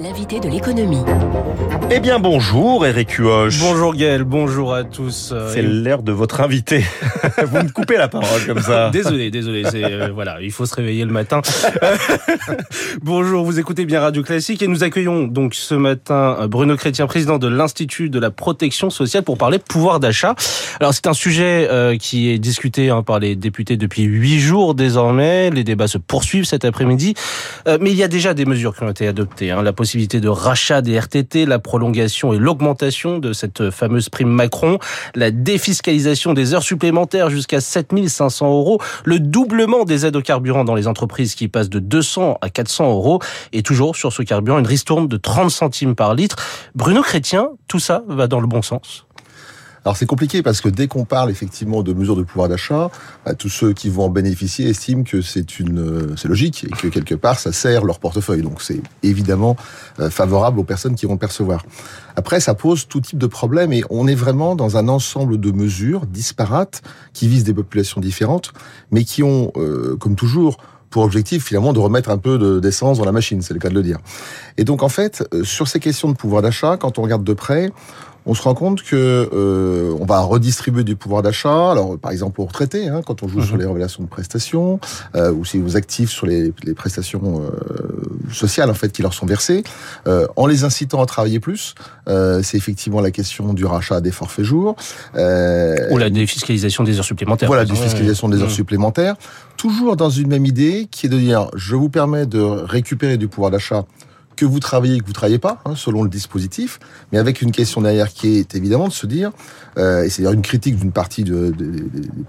L'invité de l'économie. Eh bien bonjour Eric Huoche. Bonjour Gaël, bonjour à tous. C'est l'air de votre invité. Vous me coupez la parole comme ça. désolé, désolé. Euh, voilà, il faut se réveiller le matin. bonjour, vous écoutez bien Radio Classique et nous accueillons donc ce matin euh, Bruno Chrétien, président de l'Institut de la protection sociale pour parler pouvoir d'achat. Alors c'est un sujet euh, qui est discuté hein, par les députés depuis huit jours désormais. Les débats se poursuivent cet après-midi, mais il y a déjà des mesures qui ont été adoptées. Hein. La possibilité de rachat des RTT, la prolongation et l'augmentation de cette fameuse prime Macron, la défiscalisation des heures supplémentaires jusqu'à 7500 euros, le doublement des aides au carburant dans les entreprises qui passent de 200 à 400 euros, et toujours sur ce carburant une ristourne de 30 centimes par litre. Bruno Chrétien, tout ça va dans le bon sens alors c'est compliqué parce que dès qu'on parle effectivement de mesures de pouvoir d'achat, bah, tous ceux qui vont en bénéficier estiment que c'est une, euh, c'est logique et que quelque part ça sert leur portefeuille. Donc c'est évidemment euh, favorable aux personnes qui vont percevoir. Après, ça pose tout type de problèmes et on est vraiment dans un ensemble de mesures disparates qui visent des populations différentes, mais qui ont, euh, comme toujours, pour objectif finalement de remettre un peu d'essence dans la machine, c'est le cas de le dire. Et donc en fait, sur ces questions de pouvoir d'achat, quand on regarde de près, on se rend compte que euh, on va redistribuer du pouvoir d'achat. Alors, par exemple, aux retraités, hein, quand on joue sur mhm. les révélations de prestations, euh, ou si vous actifs sur les, les prestations euh, sociales en fait qui leur sont versées, en les incitant à travailler plus. C'est effectivement la question du rachat des forfaits jours. ou la défiscalisation des heures supplémentaires. Voilà, défiscalisation des heures supplémentaires. Toujours dans une même idée qui est de dire, je vous permets de récupérer du pouvoir d'achat que vous travaillez, que vous travaillez pas, hein, selon le dispositif, mais avec une question derrière qui est évidemment de se dire, euh, et c'est d'ailleurs une critique d'une partie de, des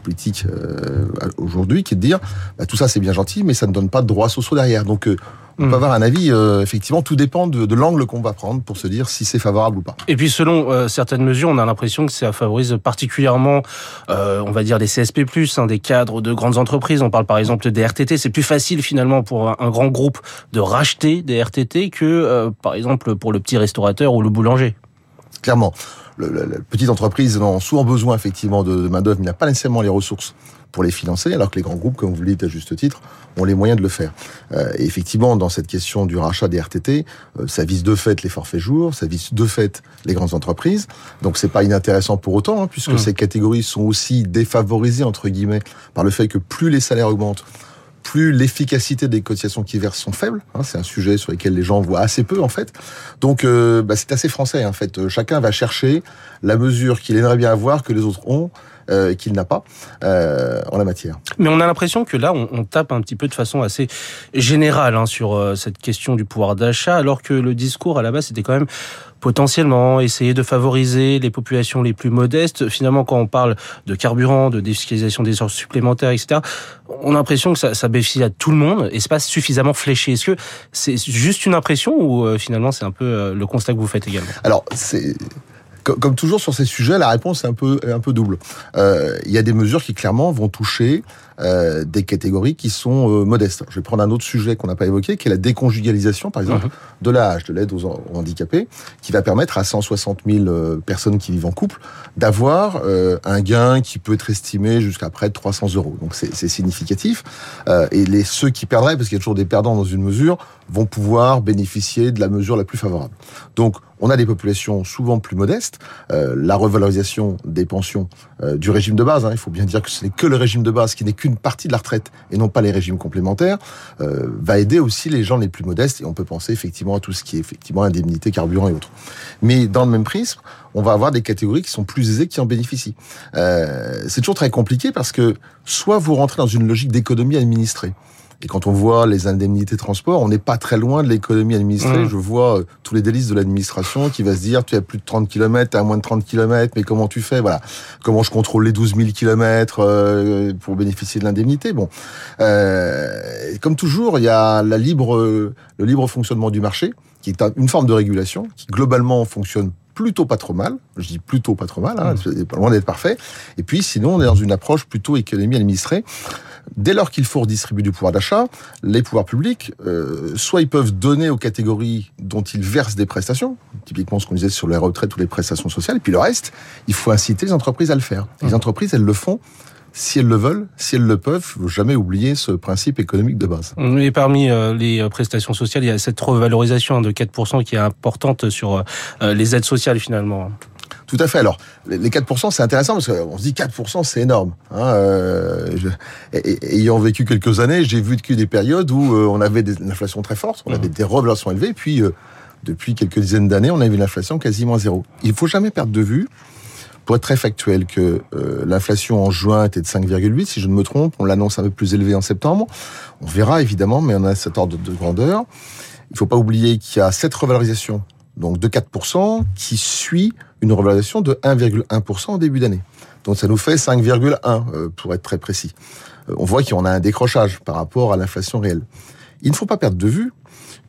politiques euh, aujourd'hui, qui est de dire, bah, tout ça c'est bien gentil, mais ça ne donne pas de droits sociaux derrière. Donc euh, on peut hmm. avoir un avis, euh, effectivement, tout dépend de, de l'angle qu'on va prendre pour se dire si c'est favorable ou pas. Et puis selon euh, certaines mesures, on a l'impression que ça favorise particulièrement, euh, on va dire, des CSP+, hein, des cadres de grandes entreprises. On parle par exemple des RTT. C'est plus facile finalement pour un, grand groupe de racheter des RTT que, par exemple, pour le petit restaurateur ou le boulanger. Clairement. Le, la, petite entreprise a souvent besoin effectivement de, de main-d'œuvre, mais n'a pas nécessairement les ressources pour les financer, alors que les grands groupes, comme vous le dites à juste titre, ont les moyens de le faire. Euh, et effectivement, dans cette question du rachat des RTT, euh, ça vise de fait les forfaits jours, ça vise de fait les grandes entreprises. Donc c'est pas inintéressant pour autant, hein, puisque mmh. ces catégories sont aussi défavorisées entre guillemets par le fait que plus les salaires augmentent, plus l'efficacité des cotisations qui versent sont faibles. Hein, c'est un sujet sur lequel les gens voient assez peu en fait. Donc euh, bah, c'est assez français en fait. Chacun va chercher la mesure qu'il aimerait bien avoir que les autres ont euh, qu'il n'a pas euh, en la matière. Mais on a l'impression que là, on, on, tape un petit peu de façon assez générale hein, sur euh, cette question du pouvoir d'achat, alors que le discours à la base c'était quand même potentiellement essayer de favoriser les populations les plus modestes. Finalement, quand on parle de carburant, de défiscalisation des heures supplémentaires, etc., on a l'impression que ça, ça bénéficie à tout le monde et c'est pas suffisamment fléché. Est-ce que c'est juste une impression ou finalement c'est un peu le constat que vous faites également? Alors, c'est comme toujours sur ces sujets, la réponse est un peu, double. Euh, il y a des mesures qui clairement vont toucher euh, des catégories qui sont euh, modestes. Je vais prendre un autre sujet qu'on n'a pas évoqué, qui est la déconjugalisation, par exemple, mhm. de l'âge, de l'aide aux, handicapés, qui va permettre à 160 000 euh, personnes qui vivent en couple d'avoir euh, un gain qui peut être estimé jusqu'à près de 300 euros. Donc c'est significatif. et les ceux qui perdraient, parce qu'il y a toujours des perdants dans une mesure, vont pouvoir bénéficier de la mesure la plus favorable. Donc on a des populations souvent plus modestes. La revalorisation des pensions du régime de base, hein, il faut bien dire que ce n'est que le régime de base qui n'est qu'une partie de la retraite et non pas les régimes complémentaires, euh, va aider aussi les gens les plus modestes et on peut penser effectivement à tout ce qui est effectivement indemnité, carburant et autres. Mais dans le même prisme, on va avoir des catégories qui sont plus aisées qui en bénéficient. Euh, c'est toujours très compliqué parce que soit vous rentrez dans une logique d'économie administrée, et quand on voit les indemnités de transport, on n'est pas très loin de l'économie administrée. Mmh. Je vois euh, tous les délices de l'administration qui va se dire, tu as plus de 30 km, tu as moins de 30 km, mais comment tu fais? Voilà. Comment je contrôle les 12 000 km pour bénéficier de l'indemnité? Bon, euh, comme toujours, il y a la libre, le libre fonctionnement du marché, qui est une forme de régulation, qui globalement fonctionne plutôt pas trop mal. Je dis plutôt pas trop mal, hein, mmh. pas loin d'être parfait. Et puis, sinon, on est dans une approche plutôt économie administrée. Dès lors qu'il faut redistribuer du pouvoir d'achat, les pouvoirs publics, euh, soit ils peuvent donner aux catégories dont ils versent des prestations, typiquement ce qu'on disait sur les retraites ou les prestations sociales, et puis le reste, il faut inciter les entreprises à le faire. Les mmh. entreprises, elles le font si elles le veulent, si elles le peuvent, faut jamais oublier ce principe économique de base. Et parmi euh, les euh, prestations sociales, il y a cette revalorisation de 4% qui est importante sur euh, les aides sociales finalement. Tout à fait. Alors, les 4%, c'est intéressant parce qu'on se dit 4%, c'est énorme. Hein, euh, je, ayant vécu quelques années, j'ai vu des périodes où on avait des, une inflation très forte, on avait mmh. des revalorisations élevées, puis depuis quelques dizaines d'années, on a vu une inflation quasiment à zéro. Il faut jamais perdre de vue pour être très factuel, que euh, l'inflation en juin était de 5,8, si je ne me trompe, on l'annonce un peu plus élevé en septembre. On verra évidemment, mais on a cet ordre de grandeur. Il ne faut pas oublier qu'il y a cette revalorisation, donc de 4%, qui suit une revalorisation de 1,1% au début d'année. Donc ça nous fait 5,1 euh, pour être très précis. Euh, on voit qu'on a un décrochage par rapport à l'inflation réelle. Il ne faut pas perdre de vue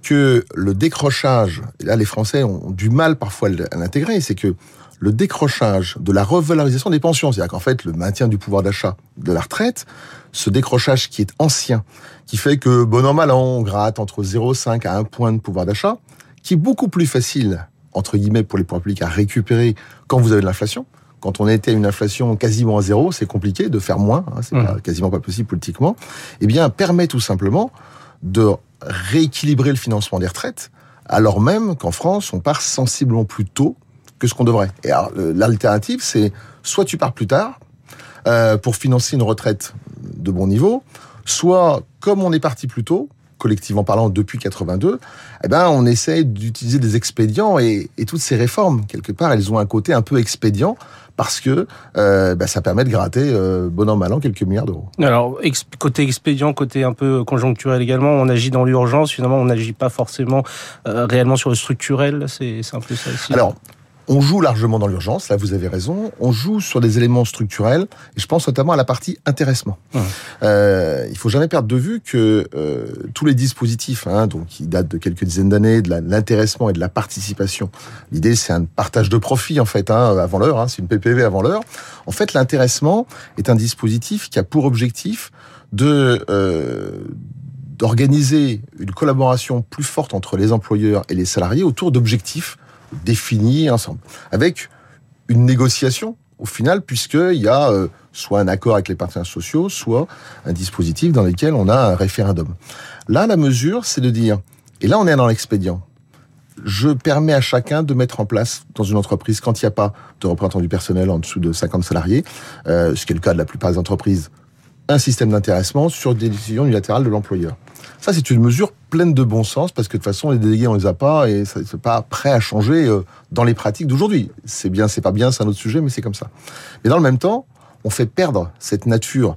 que le décrochage, là les Français ont du mal parfois à l'intégrer, c'est que le décrochage de la revalorisation des pensions, c'est-à-dire qu'en fait le maintien du pouvoir d'achat de la retraite, ce décrochage qui est ancien, qui fait que bon an mal an, on gratte entre 0,5 à 1 point de pouvoir d'achat, qui est beaucoup plus facile entre guillemets pour les pouvoirs publics à récupérer quand vous avez de l'inflation. Quand on était à une inflation quasiment à zéro, c'est compliqué de faire moins, hein, c'est mmh. quasiment pas possible politiquement. Eh bien, permet tout simplement de rééquilibrer le financement des retraites, alors même qu'en France, on part sensiblement plus tôt que ce qu'on devrait. Et alors, l'alternative, c'est soit tu pars plus tard euh, pour financer une retraite de bon niveau, soit comme on est parti plus tôt, collectivement parlant depuis 82, eh ben on essaie d'utiliser des expédients et, et, toutes ces réformes quelque part elles ont un côté un peu expédient parce que euh, ben, ça permet de gratter euh, bon an mal an quelques milliards d'euros. Alors côté expédient, côté un peu conjoncturel également, on agit dans l'urgence. Finalement, on n'agit pas forcément euh, réellement sur le structurel. C'est un peu ça aussi. Alors on joue largement dans l'urgence, là vous avez raison. On joue sur des éléments structurels, et je pense notamment à la partie intéressement. Euh, il faut jamais perdre de vue que euh, tous les dispositifs, hein, donc qui datent de quelques dizaines d'années, de l'intéressement et de la participation. L'idée c'est un partage de profit en fait, hein, avant l'heure. Hein, c'est une PPV avant l'heure. En fait, l'intéressement est un dispositif qui a pour objectif de euh, d'organiser une collaboration plus forte entre les employeurs et les salariés autour d'objectifs définis ensemble, avec une négociation au final, puisqu'il y a euh, soit un accord avec les partenaires sociaux, soit un dispositif dans lequel on a un référendum. Là, la mesure, c'est de dire, et là on est dans l'expédient, je permets à chacun de mettre en place dans une entreprise, quand il n'y a pas de représentant du personnel en dessous de 50 salariés, euh, ce qui est le cas de la plupart des entreprises, un système d'intéressement sur des décisions unilatérales de l'employeur. Ça, c'est une mesure pleine de bon sens parce que de toute façon, les délégués, on les a pas et ça n'est pas prêt à changer euh, dans les pratiques d'aujourd'hui. C'est bien, c'est pas bien, c'est un autre sujet, mais c'est comme ça. Mais dans le même temps, on fait perdre cette nature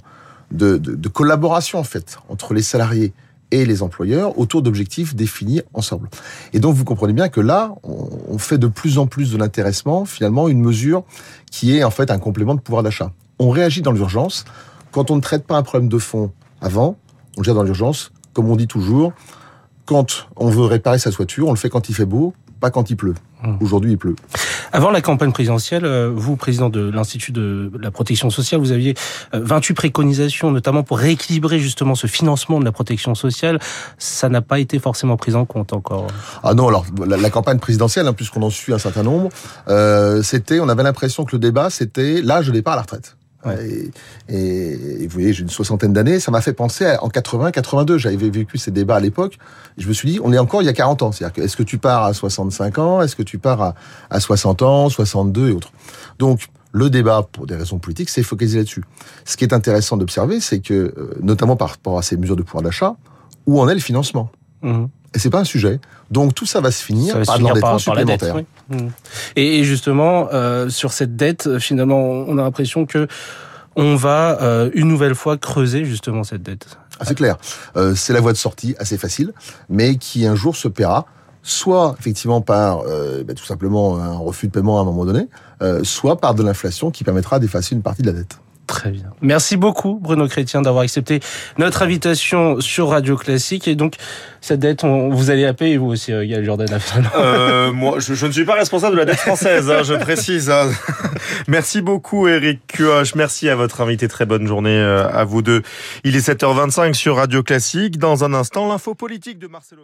de, de collaboration en fait entre les salariés et les employeurs autour d'objectifs définis ensemble. Et donc vous comprenez bien que là, on fait de plus en plus de l'intéressement, finalement une mesure qui est en fait un complément de pouvoir d'achat. On réagit dans l'urgence. Quand on ne traite pas un problème de fond avant, on le gère dans l'urgence comme on dit toujours, quand on veut réparer sa toiture, on le fait quand il fait beau, pas quand il pleut. Hum. Aujourd'hui, il pleut. Avant la campagne présidentielle, euh, vous, président de l'Institut de la protection sociale, vous aviez 28 euh, préconisations, notamment pour rééquilibrer justement ce financement de la protection sociale. Ça n'a pas été forcément pris en compte encore. Ah non, alors la, campagne présidentielle, hein, puisqu'on en suit un certain nombre, euh, c'était, on avait l'impression que le débat, c'était l'âge de départ à la retraite. Et, vous voyez, j'ai une soixantaine d'années, ça m'a fait penser à, en 80, 82. J'avais vécu ces débats à l'époque. Je me suis dit, on est encore il y a 40 ans. C'est-à-dire, est-ce que tu pars à 65 ans Est-ce que tu pars à, à 60 ans, 62 et autres? Donc, le débat, pour des raisons politiques, s'est focalisé là-dessus. Ce qui est intéressant d'observer, c'est que, euh, notamment par rapport à ces mesures de pouvoir d'achat, où en est le financement? Mmh. Et c'est pas un sujet. Donc tout ça va se finir par l'endettement supplémentaire. Mmh. Et justement, euh, sur cette dette, finalement, on a l'impression que on va euh, une nouvelle fois creuser justement cette dette. Ah, c'est clair. Euh, c'est la voie de sortie assez facile, mais qui un jour se paiera soit effectivement par euh, bah, tout simplement un refus de paiement à un moment donné, euh, soit par de l'inflation qui permettra d'effacer une partie de la dette. Très bien. Merci beaucoup, Bruno Chrétien, d'avoir accepté notre invitation sur Radio Classique. Et donc, cette dette, on, vous allez la payer, vous aussi, euh, Gaël Jordan euh, Moi, je, je, ne suis pas responsable de la dette française, hein, je précise. Hein. Merci beaucoup, Eric Cuoche. Merci à votre invité. Très bonne journée euh, à vous deux. Il est 7h25 sur Radio Classique. Dans un instant, l'info politique de Marcelo